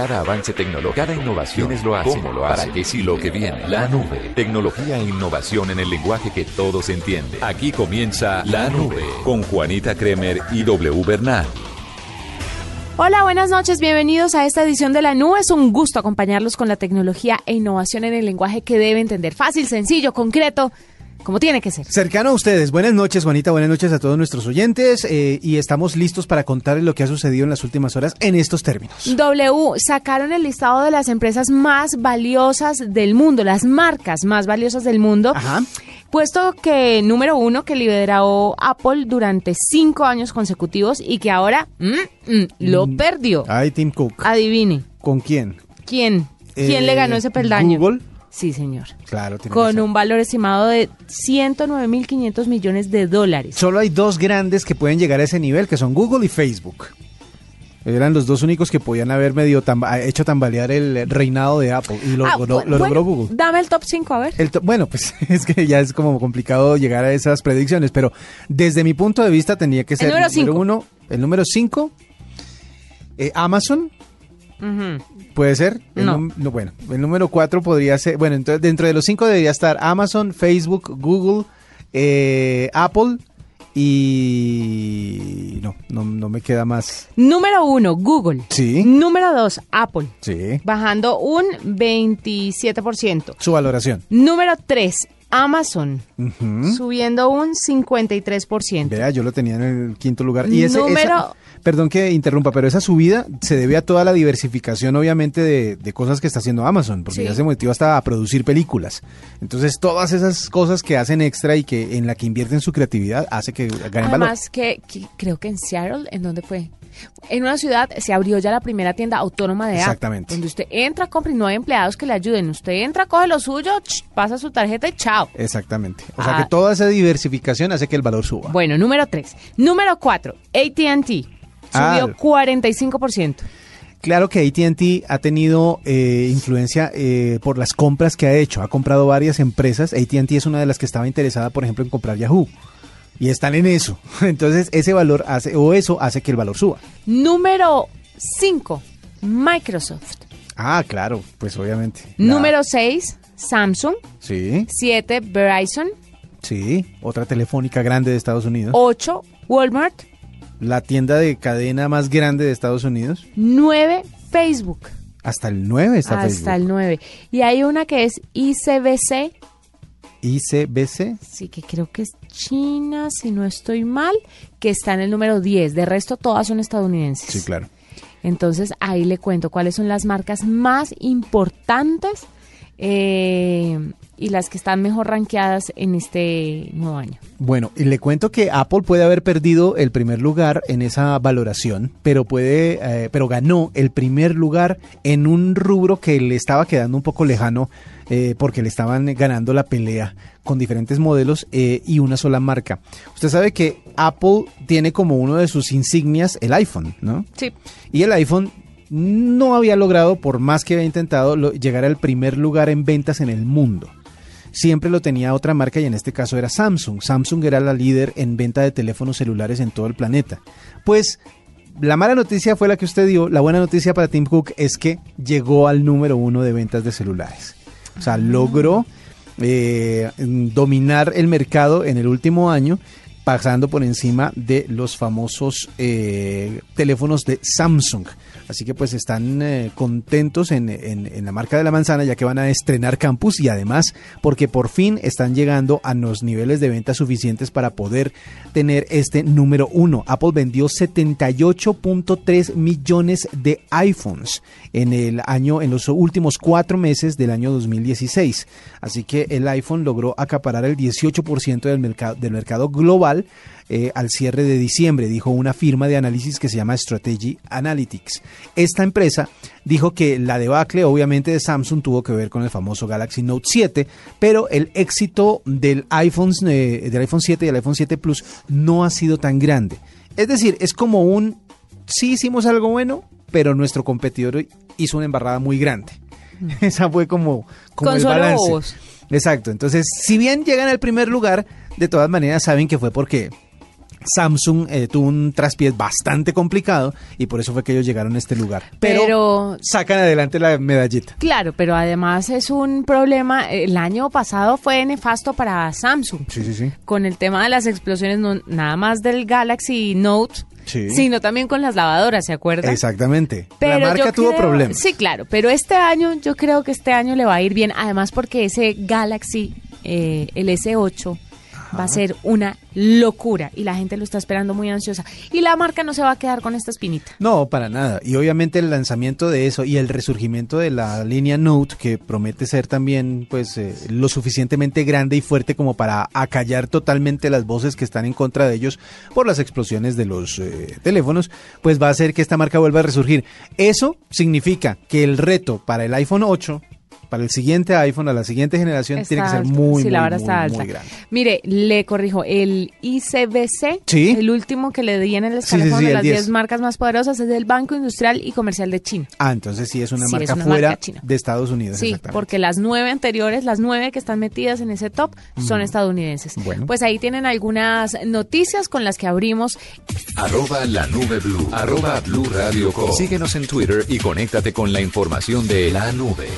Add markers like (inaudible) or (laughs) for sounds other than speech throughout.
Cada avance tecnológico, cada innovación es lo hace, cómo lo hace, para que si lo que viene, la nube, tecnología e innovación en el lenguaje que todos entienden. Aquí comienza La Nube con Juanita Kremer y W Bernal. Hola, buenas noches, bienvenidos a esta edición de La Nube. Es un gusto acompañarlos con la tecnología e innovación en el lenguaje que debe entender. Fácil, sencillo, concreto como tiene que ser. Cercano a ustedes. Buenas noches, Juanita. Buenas noches a todos nuestros oyentes. Eh, y estamos listos para contarles lo que ha sucedido en las últimas horas en estos términos. W sacaron el listado de las empresas más valiosas del mundo, las marcas más valiosas del mundo. Ajá. Puesto que número uno que lideró Apple durante cinco años consecutivos y que ahora mm, mm, lo mm. perdió. Ay, Tim Cook. Adivine. ¿Con quién? ¿Quién? ¿Quién le ganó ese peldaño? Google. Sí, señor. Claro, tiene Con un valor estimado de 109.500 millones de dólares. Solo hay dos grandes que pueden llegar a ese nivel, que son Google y Facebook. Eran los dos únicos que podían haber medio hecho tambalear el reinado de Apple y lo, ah, logró Google. Dame el top 5, a ver. bueno, pues (laughs) es que ya es como complicado llegar a esas predicciones, pero desde mi punto de vista tenía que ser el número, número uno, el número 5, eh, Amazon, ¿Puede ser? no. Bueno, el número 4 podría ser. Bueno, entonces dentro de los 5 debería estar Amazon, Facebook, Google, eh, Apple y. No, no, me queda más. Número 1, Google. Sí. Número 2, Apple. Sí. Bajando un 27%. Su valoración. Número 3, Amazon, subiendo un 53%. Vea, yo lo tenía en el quinto lugar. Y ese, Número... perdón que interrumpa, pero esa subida se debe a toda la diversificación, obviamente, de, cosas que está haciendo Amazon, porque ya se motivó hasta a producir películas. Entonces, todas esas cosas que hacen extra y que en la que invierten su creatividad hace que ganen valor. Además, que, que creo que en Seattle, ¿en dónde fue? En una ciudad se abrió ya la primera tienda autónoma de. Exactamente. Donde usted entra, compra y no hay empleados que le ayuden. Usted entra, coge lo suyo, pasa su tarjeta y chao. Exactamente. O sea que ah. toda esa diversificación hace que el valor suba. Bueno, número 3. Número 4, ATT. Subió 45%. Ah. Claro que ATT ha tenido eh, influencia eh, por las compras que ha hecho. Ha comprado varias empresas. ATT es una de las que estaba interesada, por ejemplo, en comprar Yahoo y están en eso. (laughs) Entonces, ese valor hace, o eso hace que el valor suba. Número 5, Microsoft. Ah, claro, pues obviamente. Número 6, Samsung. Sí. 7, Verizon. Sí, otra telefónica grande de Estados Unidos. 8, Walmart. La tienda de cadena más grande de Estados Unidos. 9, Facebook. Hasta el 9 está Facebook. Hasta el 9. Y hay una que es ICBC ICBC. Sí, que creo que es China, si no estoy mal, que está en el número 10. De resto, todas son estadounidenses. Sí, claro. Entonces, ahí le cuento cuáles son las marcas más importantes eh, y las que están mejor rankeadas en este nuevo año. Bueno, y le cuento que Apple puede haber perdido el primer lugar en esa valoración, pero puede, eh, pero ganó el primer lugar en un rubro que le estaba quedando un poco lejano eh, porque le estaban ganando la pelea con diferentes modelos eh, y una sola marca. Usted sabe que Apple tiene como uno de sus insignias el iPhone, ¿no? Sí. Y el iPhone no había logrado, por más que había intentado, llegar al primer lugar en ventas en el mundo. Siempre lo tenía otra marca y en este caso era Samsung. Samsung era la líder en venta de teléfonos celulares en todo el planeta. Pues la mala noticia fue la que usted dio. La buena noticia para Tim Cook es que llegó al número uno de ventas de celulares. O sea, logró eh, dominar el mercado en el último año pasando por encima de los famosos eh, teléfonos de Samsung. Así que pues están eh, contentos en, en, la marca de la manzana ya que van a estrenar campus y además porque por fin están llegando a los niveles de venta suficientes para poder tener este número uno. Apple vendió 78.3 millones de iPhones en el año, en los últimos cuatro meses del año 2016. Así que el iPhone logró acaparar el 18% del mercado, del mercado global eh, al cierre de diciembre, dijo una firma de análisis que se llama Strategy Analytics. Esta empresa dijo que la debacle obviamente de Samsung tuvo que ver con el famoso Galaxy Note 7, pero el éxito del iPhone, eh, del iPhone 7 y el iPhone 7 Plus no ha sido tan grande. Es decir, es como un, sí hicimos algo bueno, pero nuestro competidor hizo una embarrada muy grande. Mm. (laughs) Esa fue como, como el balance. Exacto. Entonces, si bien llegan al primer lugar, de todas maneras saben que fue porque Samsung eh, tuvo un traspié bastante complicado y por eso fue que ellos llegaron a este lugar. Pero, sacan adelante la medallita. Claro, pero además es un problema. El año pasado fue nefasto para Samsung. Sí, sí, sí. Con el tema de las explosiones, no, nada más del Galaxy Note. sino también con las lavadoras, ¿se acuerda? Exactamente. la marca tuvo problemas. Sí, claro, pero este año, yo creo que este año le va a ir bien, además porque ese Galaxy, eh, el S8, va a ser una locura y la gente lo está esperando muy ansiosa. Y la marca no se va a quedar con esta espinita. No, para nada. Y obviamente el lanzamiento de eso y el resurgimiento de la línea Note, que promete ser también pues eh, lo suficientemente grande y fuerte como para acallar totalmente las voces que están en contra de ellos por las explosiones de los eh, teléfonos, pues va a hacer que esta marca vuelva a resurgir. Eso significa que el reto para el iPhone 8 para el siguiente iPhone, a la siguiente generación, tiene que ser muy, muy, grande. Mire, le corrijo, el ICBC, el último que le di en el escalafón de las 10 marcas más poderosas, es del Banco Industrial y Comercial de China. Ah, entonces sí es una marca fuera de Estados Unidos. Sí, porque las nueve anteriores, las nueve que están metidas en ese top, son estadounidenses. Bueno. Pues ahí tienen algunas noticias con las que abrimos. Arroba la nube blue, arroba blue radio Síguenos en Twitter y conéctate con la información de la nube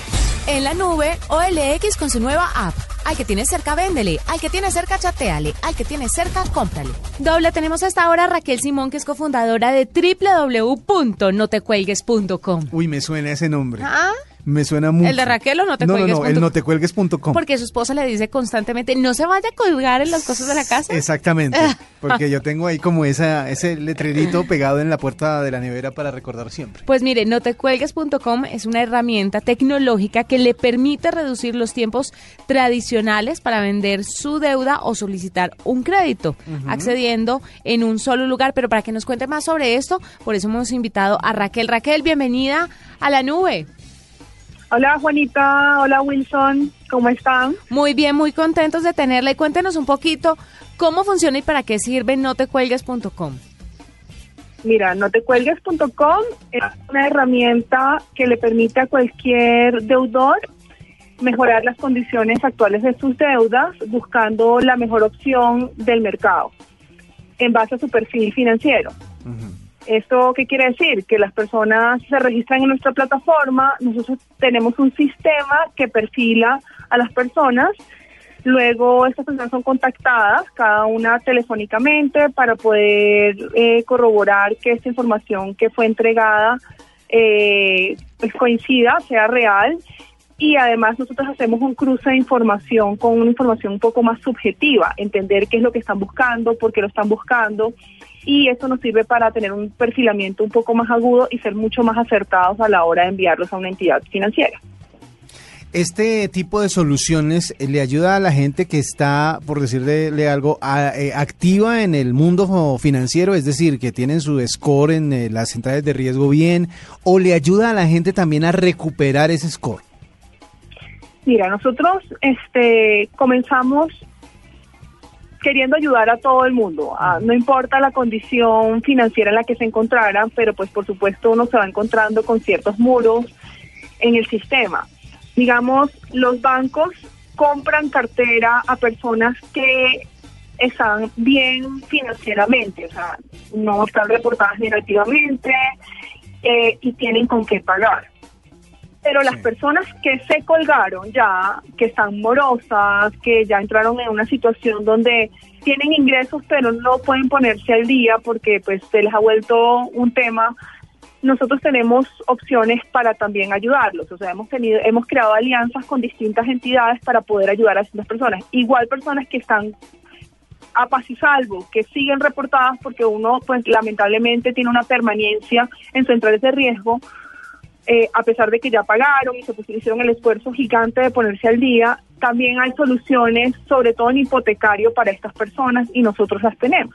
en la nube OLX con su nueva app. Al que tiene cerca, véndele. Al que tiene cerca, chateale. Al que tiene cerca, cómprale. Doble, tenemos hasta ahora Raquel Simón, que es cofundadora de www.notecuelgues.com. Uy, me suena ese nombre. ¿Ah? Me suena mucho. ¿El de Raquel o no te no, No, no, el no te cuelgues.com. Porque su esposa le dice constantemente, no se vaya a colgar en las cosas de la casa. Exactamente. (laughs) Porque yo tengo ahí como esa, ese letrerito (laughs) pegado en la puerta de la nevera para recordar siempre. Pues mire, notecuelgues.com es una herramienta tecnológica que le permite reducir los tiempos tradicionales para vender su deuda o solicitar un crédito, accediendo en un solo lugar. Pero para que nos cuente más sobre esto, por eso hemos invitado a Raquel. Raquel, bienvenida a la nube. Hola Juanita, hola Wilson, ¿cómo están? Muy bien, muy contentos de tenerle. Cuéntenos un poquito cómo funciona y para qué sirve notecuelgues.com. Mira, notecuelgues.com es una herramienta que le permite a cualquier deudor mejorar las condiciones actuales de sus deudas buscando la mejor opción del mercado en base a su perfil financiero. ¿Esto qué quiere decir? Que las personas se registran en nuestra plataforma, nosotros tenemos un sistema que perfila a las personas, luego estas personas son contactadas, cada una telefónicamente, para poder eh, corroborar que esta información que fue entregada eh, pues coincida, sea real y además nosotros hacemos un cruce de información con una información un poco más subjetiva, entender qué es lo que están buscando, por qué lo están buscando y eso nos sirve para tener un perfilamiento un poco más agudo y ser mucho más acertados a la hora de enviarlos a una entidad financiera. Este tipo de soluciones eh, le ayuda a la gente que está, por decirle algo, eh, activa en el mundo financiero, es decir, que tienen su score en eh, las centrales de riesgo bien, o le ayuda a la gente también a recuperar ese score. Mira, nosotros este, comenzamos queriendo ayudar a todo el mundo, no importa la condición financiera en la que se encontraran, pero pues por supuesto uno se va encontrando con ciertos muros en el sistema. Digamos, los bancos compran cartera a personas que están bien financieramente, o sea, no están reportadas negativamente eh, y tienen con qué pagar pero las personas que se colgaron ya, que están morosas, que ya entraron en una situación donde tienen ingresos pero no pueden ponerse al día porque pues se les ha vuelto un tema, nosotros tenemos opciones para también ayudarlos, o sea, hemos tenido hemos creado alianzas con distintas entidades para poder ayudar a estas personas, igual personas que están a paz y salvo, que siguen reportadas porque uno pues lamentablemente tiene una permanencia en centrales de riesgo, eh, a pesar de que ya pagaron y se hicieron el esfuerzo gigante de ponerse al día, también hay soluciones, sobre todo en hipotecario, para estas personas y nosotros las tenemos.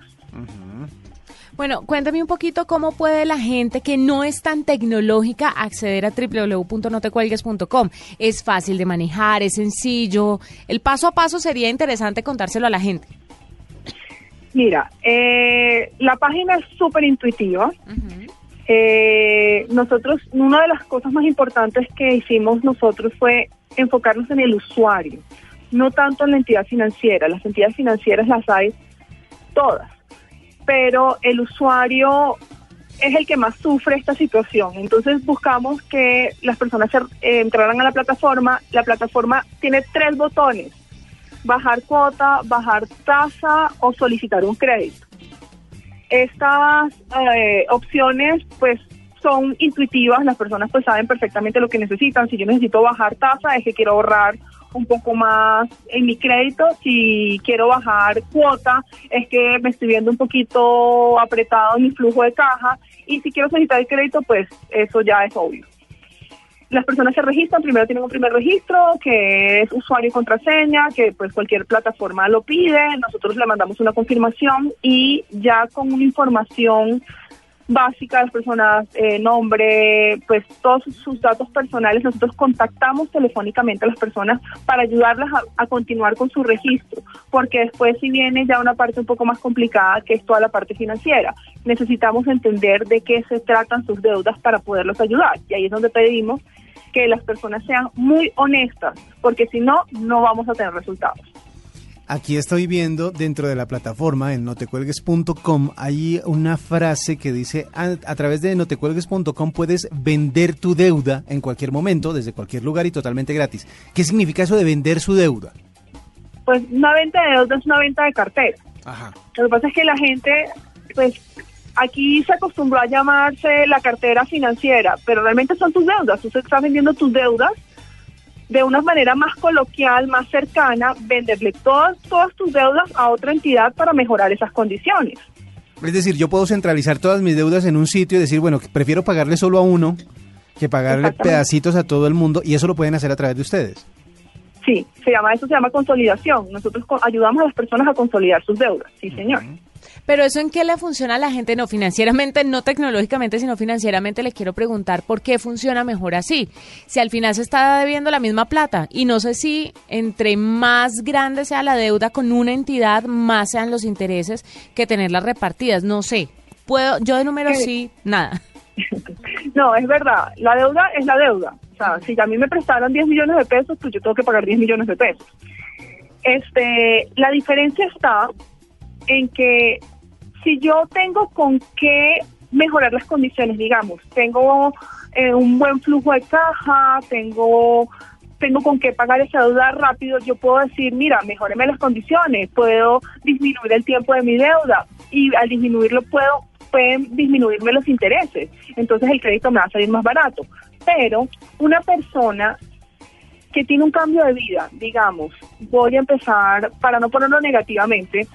Bueno, cuéntame un poquito cómo puede la gente que no es tan tecnológica acceder a www.notecuelgues.com. Es fácil de manejar, es sencillo. El paso a paso sería interesante contárselo a la gente. Mira, eh, la página es súper intuitiva. Eh, nosotros, una de las cosas más importantes que hicimos nosotros fue enfocarnos en el usuario, no tanto en la entidad financiera. Las entidades financieras las hay todas. pero el usuario es el que más sufre esta situación. Entonces buscamos que las personas eh, entraran a la plataforma. La plataforma tiene tres botones, bajar cuota, bajar tasa o solicitar un crédito. Estas eh, opciones pues son intuitivas, las personas pues saben perfectamente lo que necesitan. Si yo necesito bajar tasa es que quiero ahorrar un poco más en mi crédito. Si quiero bajar cuota, es que me estoy viendo un poquito apretado en mi flujo de caja. Y si quiero solicitar el crédito, pues eso ya es obvio. Las personas se registran, primero tienen un primer registro, que es usuario y contraseña, que pues cualquier plataforma lo pide, nosotros le mandamos una confirmación y ya con una información básica las personas, eh, nombre, pues todos sus datos personales, nosotros contactamos telefónicamente a las personas para ayudarlas a, continuar con su registro, porque después si viene ya una parte un poco más complicada que es toda la parte financiera. Necesitamos entender de qué se tratan sus deudas para poderlos ayudar y ahí es donde pedimos que las personas sean muy honestas, porque si no, no vamos a tener resultados. Aquí estoy viendo dentro de la plataforma en notecuelgues.com hay una frase que dice a, a través de notecuelgues.com puedes vender tu deuda en cualquier momento, desde cualquier lugar y totalmente gratis. ¿Qué significa eso de vender su deuda? Pues una venta de deuda es una venta de cartera. Ajá. Lo que pasa es que la gente, pues aquí se acostumbró a llamarse la cartera financiera, pero realmente son tus deudas. Tú estás vendiendo tus deudas de una manera más coloquial, más cercana, venderle todas, todas tus deudas a otra entidad para mejorar esas condiciones. Es decir, yo puedo centralizar todas mis deudas en un sitio y decir, bueno, prefiero pagarle solo a uno que pagarle pedacitos a todo el mundo y eso lo pueden hacer a través de ustedes. Sí, se llama eso se llama consolidación. Nosotros ayudamos a las personas a consolidar sus deudas. Sí, señor. Uh -huh. Pero eso en qué le funciona a la gente, no financieramente, no tecnológicamente, sino financieramente, le quiero preguntar por qué funciona mejor así. Si al final se está debiendo la misma plata y no sé si entre más grande sea la deuda con una entidad, más sean los intereses que tenerlas repartidas, no sé. Puedo, yo de número sí, nada. (laughs) No, es verdad, la deuda es la deuda. O sea, si a mí me prestaron 10 millones de pesos, pues yo tengo que pagar 10 millones de pesos. Este, la diferencia está en que si yo tengo con qué mejorar las condiciones, digamos, tengo eh, un buen flujo de caja, tengo tengo con qué pagar esa deuda rápido, yo puedo decir, mira, mejoreme las condiciones, puedo disminuir el tiempo de mi deuda y al disminuirlo puedo pueden disminuirme los intereses, entonces el crédito me va a salir más barato. Pero una persona que tiene un cambio de vida, digamos, voy a empezar, para no ponerlo negativamente,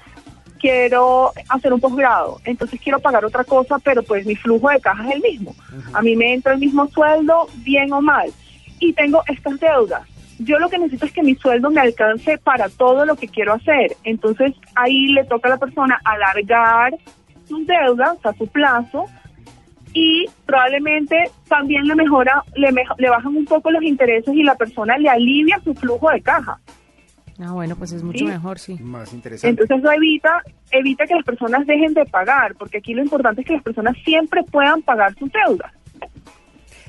quiero hacer un posgrado, entonces quiero pagar otra cosa, pero pues mi flujo de caja es el mismo. Uh -huh. A mí me entra el mismo sueldo, bien o mal, y tengo estas deudas. Yo lo que necesito es que mi sueldo me alcance para todo lo que quiero hacer. Entonces ahí le toca a la persona alargar sus deudas, a su plazo, y probablemente también le mejora, le, mejo, le bajan un poco los intereses y la persona le alivia su flujo de caja. Ah, bueno, pues es mucho ¿Sí? mejor, sí. Más interesante. Entonces eso evita, evita que las personas dejen de pagar, porque aquí lo importante es que las personas siempre puedan pagar sus deudas.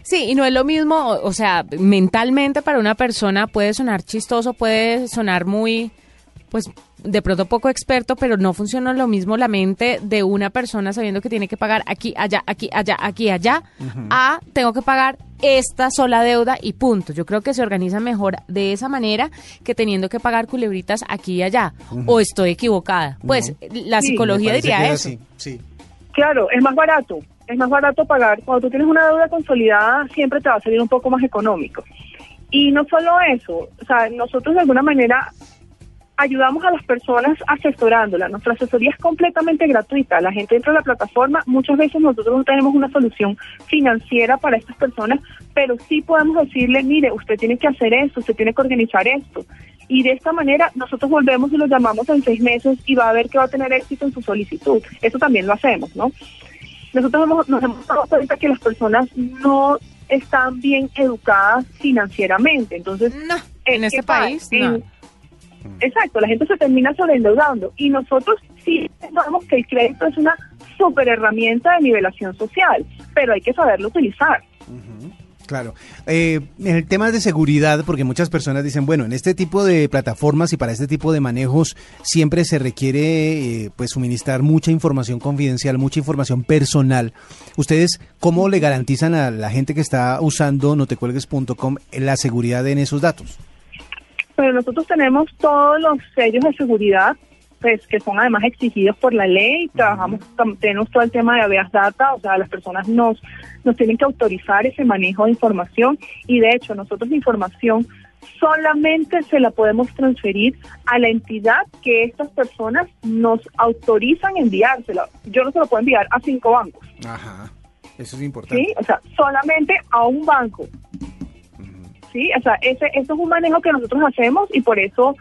Sí, y no es lo mismo, o, o sea, mentalmente para una persona puede sonar chistoso, puede sonar muy, pues de pronto poco experto, pero no funciona lo mismo la mente de una persona sabiendo que tiene que pagar aquí, allá, aquí, allá, aquí, allá, uh -huh. a tengo que pagar esta sola deuda y punto. Yo creo que se organiza mejor de esa manera que teniendo que pagar culebritas aquí y allá. Uh -huh. O estoy equivocada. Pues uh -huh. la psicología sí, diría eso. Así. Sí. Claro, es más barato. Es más barato pagar. Cuando tú tienes una deuda consolidada, siempre te va a salir un poco más económico. Y no solo eso, o sea, nosotros de alguna manera ayudamos a las personas asesorándolas. Nuestra asesoría es completamente gratuita. La gente entra a la plataforma. Muchas veces nosotros no tenemos una solución financiera para estas personas, pero sí podemos decirle, mire, usted tiene que hacer esto, usted tiene que organizar esto. Y de esta manera nosotros volvemos y lo llamamos en seis meses y va a ver que va a tener éxito en su solicitud. Eso también lo hacemos, ¿no? Nosotros hemos, nos hemos dado cuenta que las personas no están bien educadas financieramente. Entonces, no, en este país, no. En, Exacto, la gente se termina sobreendeudando y nosotros sí sabemos que el crédito es una super herramienta de nivelación social, pero hay que saberlo utilizar. Uh -huh. Claro. Eh, en el tema de seguridad, porque muchas personas dicen, bueno, en este tipo de plataformas y para este tipo de manejos siempre se requiere eh, pues suministrar mucha información confidencial, mucha información personal. ¿Ustedes cómo le garantizan a la gente que está usando notecuelgues.com la seguridad en esos datos? Pero nosotros tenemos todos los sellos de seguridad pues, que son además exigidos por la ley. Trabajamos, tenemos todo el tema de habeas data, o sea, las personas nos, nos tienen que autorizar ese manejo de información y de hecho nosotros la información solamente se la podemos transferir a la entidad que estas personas nos autorizan enviársela. Yo no se lo puedo enviar a cinco bancos. Ajá, eso es importante. Sí, o sea, solamente a un banco. Sí, o sea, ese, eso es un manejo que nosotros hacemos y por eso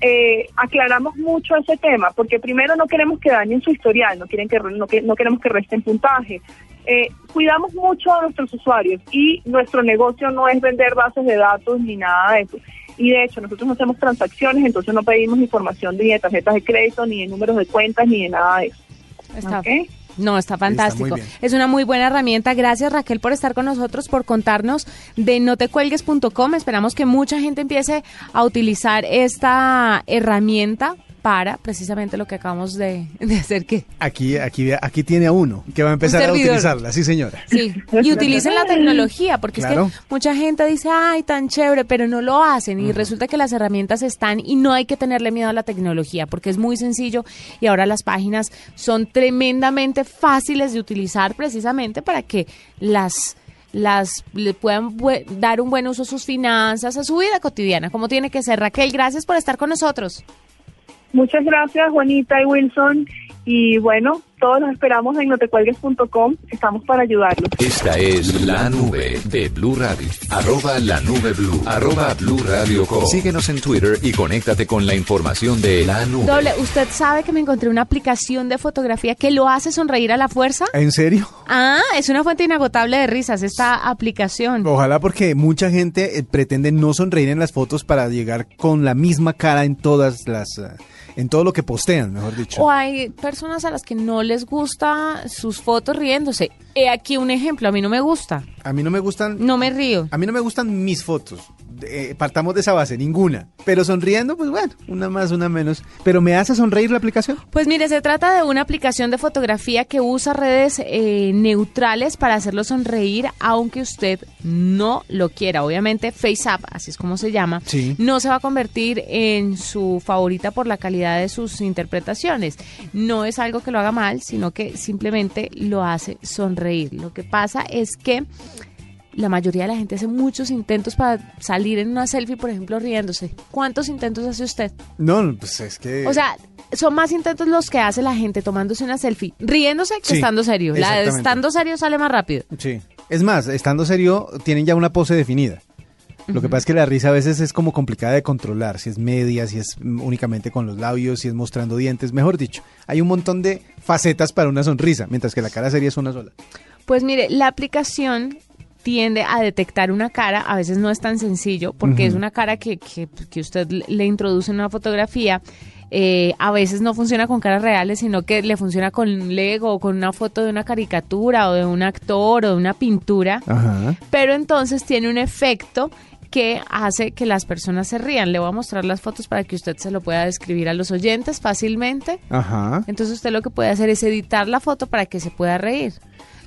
eh, aclaramos mucho ese tema, porque primero no queremos que dañen su historial, no, quieren que, no, no queremos que resten puntaje. Eh, cuidamos mucho a nuestros usuarios y nuestro negocio no es vender bases de datos ni nada de eso. Y de hecho, nosotros no hacemos transacciones, entonces no pedimos información ni de tarjetas de crédito, ni de números de cuentas, ni de nada de eso. Está. No, está fantástico. es una muy buena herramienta. Gracias Raquel por estar con nosotros, por contarnos de notecuelgues.com. Esperamos que mucha gente empiece a utilizar esta herramienta para precisamente lo que acabamos de, hacer que aquí aquí aquí tiene a uno que va a empezar a utilizarla sí señora sí y utilicen la tecnología porque es que mucha gente dice ay tan chévere pero no lo hacen y resulta que las herramientas están y no hay que tenerle miedo a la tecnología porque es muy sencillo y ahora las páginas son tremendamente fáciles de utilizar precisamente para que las las le puedan dar un buen uso a sus finanzas, a su vida cotidiana, como tiene que ser. Raquel, gracias por estar con nosotros. Muchas gracias, Juanita y Wilson. Y bueno, todos nos esperamos en notecuelgues.com. Estamos para ayudarlos. Esta es la nube de Blue Radio. Arroba la nube Blue. Arroba Blue Radio Síguenos en Twitter y conéctate con la información de la nube. Doble, ¿usted sabe que me encontré una aplicación de fotografía que lo hace sonreír a la fuerza? ¿En serio? Ah, es una fuente inagotable de risas esta aplicación. Ojalá porque mucha gente eh, pretende no sonreír en las fotos para llegar con la misma cara en todas las... Eh, en todo lo que postean, mejor dicho. O hay personas a las que no les gusta sus fotos riéndose. He aquí un ejemplo, a mí no me gusta. A mí no me gustan... No me río. A mí no me gustan mis fotos. Eh, partamos de esa base, ninguna. Pero sonriendo, pues bueno, una más, una menos. ¿Pero me hace sonreír la aplicación? Pues mire, se trata de una aplicación de fotografía que usa redes eh, neutrales para hacerlo sonreír, aunque usted no lo quiera. Obviamente, FaceApp, así es como se llama, no se va a convertir en su favorita por la calidad de sus interpretaciones. No es algo que lo haga mal, sino que simplemente lo hace sonreír. Lo que pasa es que la mayoría de la gente hace muchos intentos para salir en una selfie, por ejemplo, riéndose. ¿Cuántos intentos hace usted? No, pues es que... O sea, son más intentos los que hace la gente tomándose una selfie, riéndose que estando serio. La de estando serio sale más rápido. Sí. Es más, estando serio tienen ya una pose definida. Lo que pasa es que la risa a veces es como complicada de controlar, si es media, si es únicamente con los labios, si es mostrando dientes, mejor dicho. Hay un montón de facetas para una sonrisa, mientras que la cara seria es una sola. Pues mire, la aplicación tiende a detectar una cara, a veces no es tan sencillo, porque es una cara que, que, usted le introduce en una fotografía. Eh, a veces no funciona con caras reales, sino que le funciona con Lego o con una foto de una caricatura o de un actor o de una pintura. Pero entonces tiene un efecto que hace que las personas se rían. Le voy a mostrar las fotos para que usted se lo pueda describir a los oyentes fácilmente. Entonces usted lo que puede hacer es editar la foto para que se pueda reír.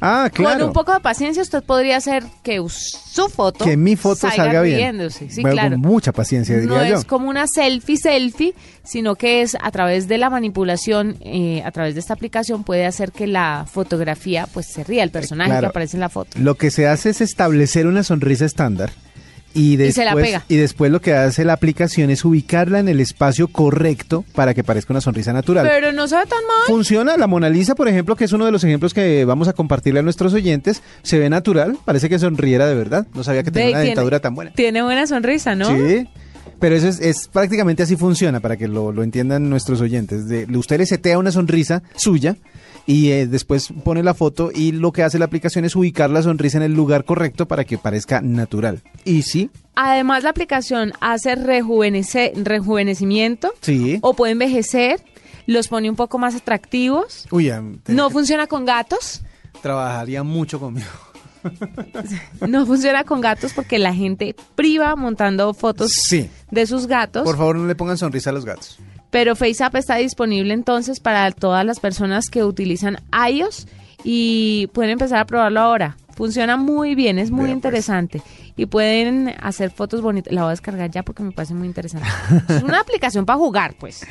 Ah, claro. Con un poco de paciencia usted podría hacer que su foto que mi foto salga, bien. Sí, claro. Con mucha paciencia diría no yo. No es como una selfie selfie, sino que es a través de la manipulación, eh, a través de esta aplicación puede hacer que la fotografía pues se ría el personaje que aparece en la foto. Lo que se hace es establecer una sonrisa estándar y después, y, después lo que hace la aplicación es ubicarla en el espacio correcto para que parezca una sonrisa natural. Pero no se ve tan mal. Funciona. La Mona Lisa, por ejemplo, que es uno de los ejemplos que vamos a compartirle a nuestros oyentes, se ve natural. Parece que sonriera de verdad. No sabía que tenía una dentadura tan buena. Tiene buena sonrisa, ¿no? Sí. Pero eso es, prácticamente así funciona, para que lo, lo entiendan nuestros oyentes. De, usted le setea una sonrisa suya y eh, después pone la foto y lo que hace la aplicación es ubicar la sonrisa en el lugar correcto para que parezca natural. Y sí. Además la aplicación hace rejuvenecimiento sí. o puede envejecer, los pone un poco más atractivos. Uy, ¿No funciona con gatos? Trabajaría mucho conmigo. (laughs) no funciona con gatos porque la gente priva montando fotos de sus gatos. Por favor, no le pongan sonrisa a los gatos. Pero FaceApp está disponible entonces para todas las personas que utilizan iOS y pueden empezar a probarlo ahora. Funciona muy bien, es muy pues. interesante. Y pueden hacer fotos bonitas. La voy a descargar ya porque me parece muy interesante. (laughs) es una aplicación para jugar, pues.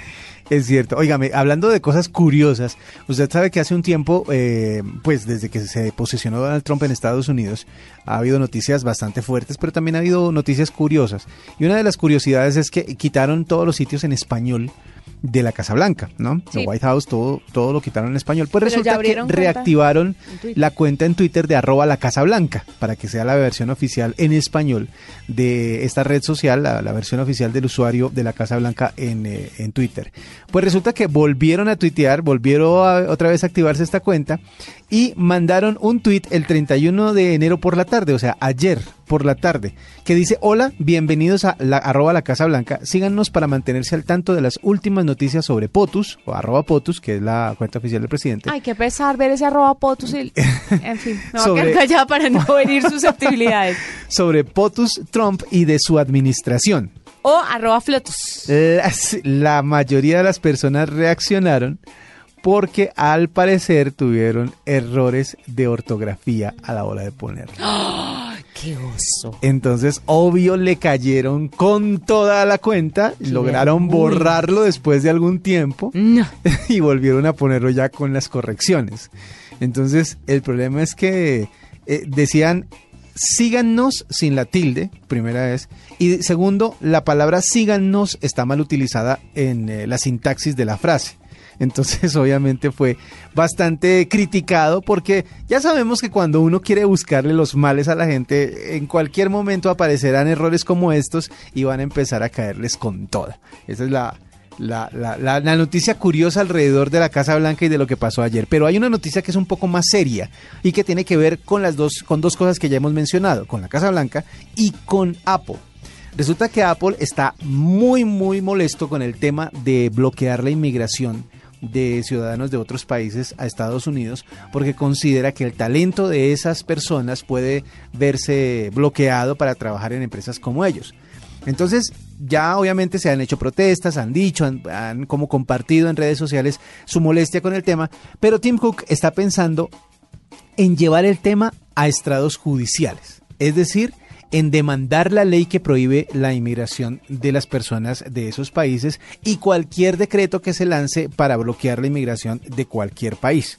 Es cierto. Óigame, hablando de cosas curiosas, usted sabe que hace un tiempo, eh, pues desde que se posesionó Donald Trump en Estados Unidos, ha habido noticias bastante fuertes, pero también ha habido noticias curiosas. Y una de las curiosidades es que quitaron todos los sitios en español de la Casa Blanca, ¿no? Sí. White House, todo, todo lo quitaron en español. Pues resulta que reactivaron la cuenta en Twitter de arroba la Casa Blanca, para que sea la versión oficial en español de esta red social, la, versión oficial del usuario de la Casa Blanca en, eh, en Twitter. Pues resulta que volvieron a tuitear, volvieron a, otra vez a activarse esta cuenta y mandaron un tweet el 31 de enero por la tarde, o sea, ayer por la tarde, que dice, hola, bienvenidos a la arroba la Casa Blanca, síganos para mantenerse al tanto de las últimas noticias sobre POTUS, o arroba POTUS, que es la cuenta oficial del presidente. Ay, qué pesar ver ese arroba POTUS, y, en fin, me voy a quedar callada para no venir (laughs) susceptibilidades. sobre POTUS, Trump y de su administración. O arroba flotus. la mayoría de las personas reaccionaron porque al parecer tuvieron errores de ortografía a la hora de ponerlo. (gasps) (gasps) ¡Qué oso! Entonces, obvio, le cayeron con toda la cuenta, lograron borrarlo después de algún tiempo (laughs) y volvieron a ponerlo ya con las correcciones. Entonces, el problema es que eh, decían síganos sin la tilde, primera vez. Y segundo, la palabra síganos está mal utilizada en eh, la sintaxis de la frase. Entonces (laughs) obviamente fue bastante criticado porque ya sabemos que cuando uno quiere buscarle los males a la gente, en cualquier momento aparecerán errores como estos y van a empezar a caerles con toda. Esa es la, la, noticia curiosa alrededor de la Casa Blanca y de lo que pasó ayer. Pero hay una noticia que es un poco más seria y que tiene que ver con las dos, con dos cosas que ya hemos mencionado, con la Casa Blanca y con Apple. Resulta que Apple está muy, muy molesto con el tema de bloquear la inmigración de ciudadanos de otros países a Estados Unidos porque considera que el talento de esas personas puede verse bloqueado para trabajar en empresas como ellos. Entonces, ya obviamente se han hecho protestas, han dicho, han, como compartido en redes sociales su molestia con el tema, pero Tim Cook está pensando en llevar el tema a estrados judiciales. Es decir, en demandar la ley que prohíbe la inmigración de las personas de esos países y cualquier decreto que se lance para bloquear la inmigración de cualquier país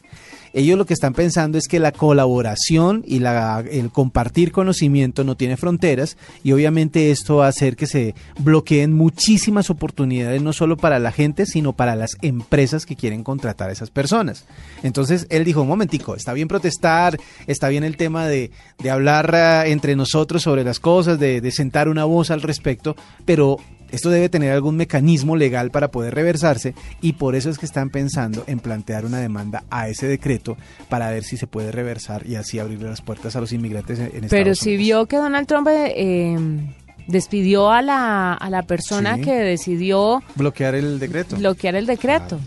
ellos lo que están pensando es que la colaboración y la, el compartir conocimiento no tiene fronteras y obviamente esto va a hacer que se bloqueen muchísimas oportunidades no solo para la gente sino para las empresas que quieren contratar a esas personas. Entonces él dijo, un momentico, está bien protestar, está bien el tema de, de hablar eh, entre nosotros sobre las cosas, de, de sentar una voz al respecto, pero esto debe tener algún mecanismo legal para poder reversarse y por eso es que están pensando en plantear una demanda a ese decreto para ver si se puede reversar y así abrirle las puertas a los inmigrantes en, Estados Pero si vio que Donald Trump eh, despidió a la, a la persona que decidió bloquear el decreto. Bloquear el decreto.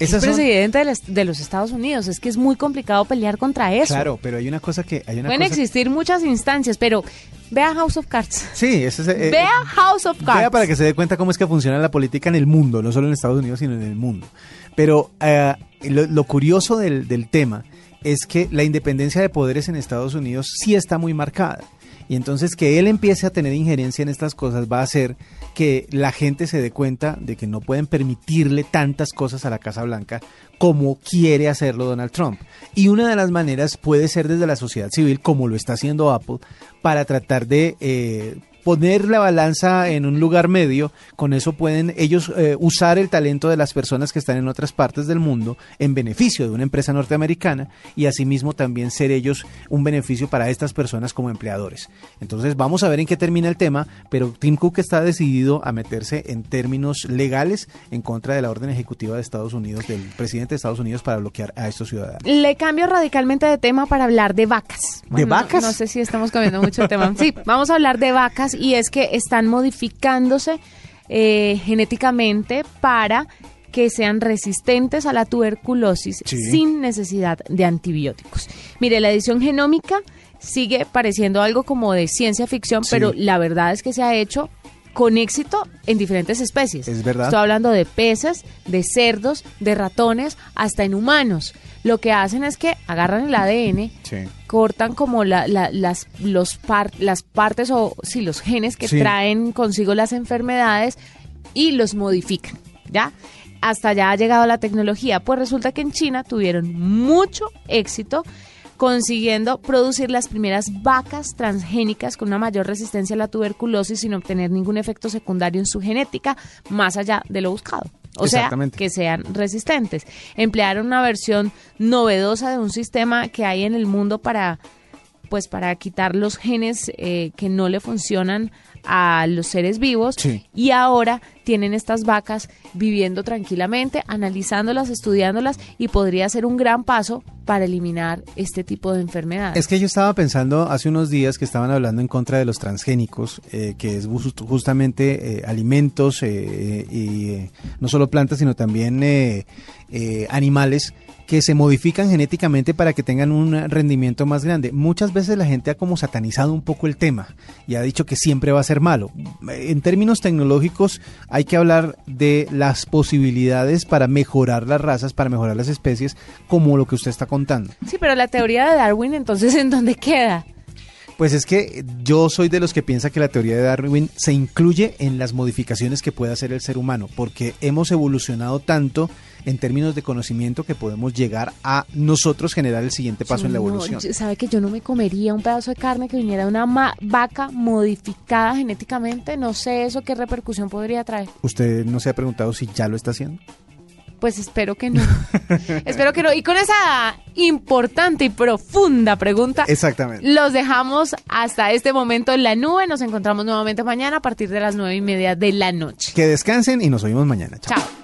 Es el presidente de, los Estados Unidos. Es que es muy complicado pelear contra eso. Claro, pero hay una cosa que... Hay una Pueden existir muchas instancias, pero vea House of Cards. Sí, eso es... Eh, vea House of Cards. Vea para que se dé cuenta cómo es que funciona la política en el mundo, no solo en Estados Unidos, sino en el mundo. Pero eh, lo, curioso del, del tema es que la independencia de poderes en Estados Unidos sí está muy marcada. Y entonces que él empiece a tener injerencia en estas cosas va a hacer que la gente se dé cuenta de que no pueden permitirle tantas cosas a la Casa Blanca como quiere hacerlo Donald Trump. Y una de las maneras puede ser desde la sociedad civil, como lo está haciendo Apple, para tratar de eh, poner la balanza en un lugar medio, con eso pueden ellos eh, usar el talento de las personas que están en otras partes del mundo en beneficio de una empresa norteamericana y asimismo también ser ellos un beneficio para estas personas como empleadores. Entonces vamos a ver en qué termina el tema, pero Tim Cook está decidido a meterse en términos legales en contra de la orden ejecutiva de Estados Unidos, del presidente de Estados Unidos para bloquear a estos ciudadanos. Le cambio radicalmente de tema para hablar de vacas. ¿De vacas? No, no sé si estamos cambiando mucho el tema. Sí, vamos a hablar de vacas y es que están modificándose eh, genéticamente para que sean resistentes a la tuberculosis sin necesidad de antibióticos. Mire, la edición genómica sigue pareciendo algo como de ciencia ficción, pero la verdad es que se ha hecho con éxito en diferentes especies. Es verdad. Estoy hablando de peces, de cerdos, de ratones, hasta en humanos. Lo que hacen es que agarran el ADN, cortan como la, las, los las partes o sí, los genes que traen consigo las enfermedades y los modifican, ¿ya? Hasta allá ha llegado la tecnología. Pues resulta que en China tuvieron mucho éxito consiguiendo producir las primeras vacas transgénicas con una mayor resistencia a la tuberculosis sin obtener ningún efecto secundario en su genética, más allá de lo buscado. O sea, que sean resistentes. Emplearon una versión novedosa de un sistema que hay en el mundo para pues para quitar los genes eh, que no le funcionan a los seres vivos y ahora tienen estas vacas viviendo tranquilamente, analizándolas, estudiándolas y podría ser un gran paso para eliminar este tipo de enfermedades. Es que yo estaba pensando hace unos días que estaban hablando en contra de los transgénicos, eh, que es justamente eh, alimentos eh, y no solo plantas, sino también animales que se modifican genéticamente para que tengan un rendimiento más grande. Muchas veces la gente ha como satanizado un poco el tema y ha dicho que siempre va a ser malo. En términos tecnológicos hay que hablar de las posibilidades para mejorar las razas, para mejorar las especies, como lo que usted está contando. Sí, pero la teoría de Darwin entonces ¿en dónde queda? Pues es que yo soy de los que piensa que la teoría de Darwin se incluye en las modificaciones que puede hacer el ser humano, porque hemos evolucionado tanto en términos de conocimiento que podemos llegar a nosotros generar el siguiente paso en la evolución. ¿Sabe que yo no me comería un pedazo de carne que viniera de una vaca modificada genéticamente? No sé eso qué repercusión podría traer. ¿Usted no se ha preguntado si ya lo está haciendo? Pues espero que no. (laughs) espero que no. Y con esa importante y profunda pregunta, Exactamente. los dejamos hasta este momento en la nube. Nos encontramos nuevamente mañana a partir de las nueve y media de la noche. Que descansen y nos oímos mañana. Chao.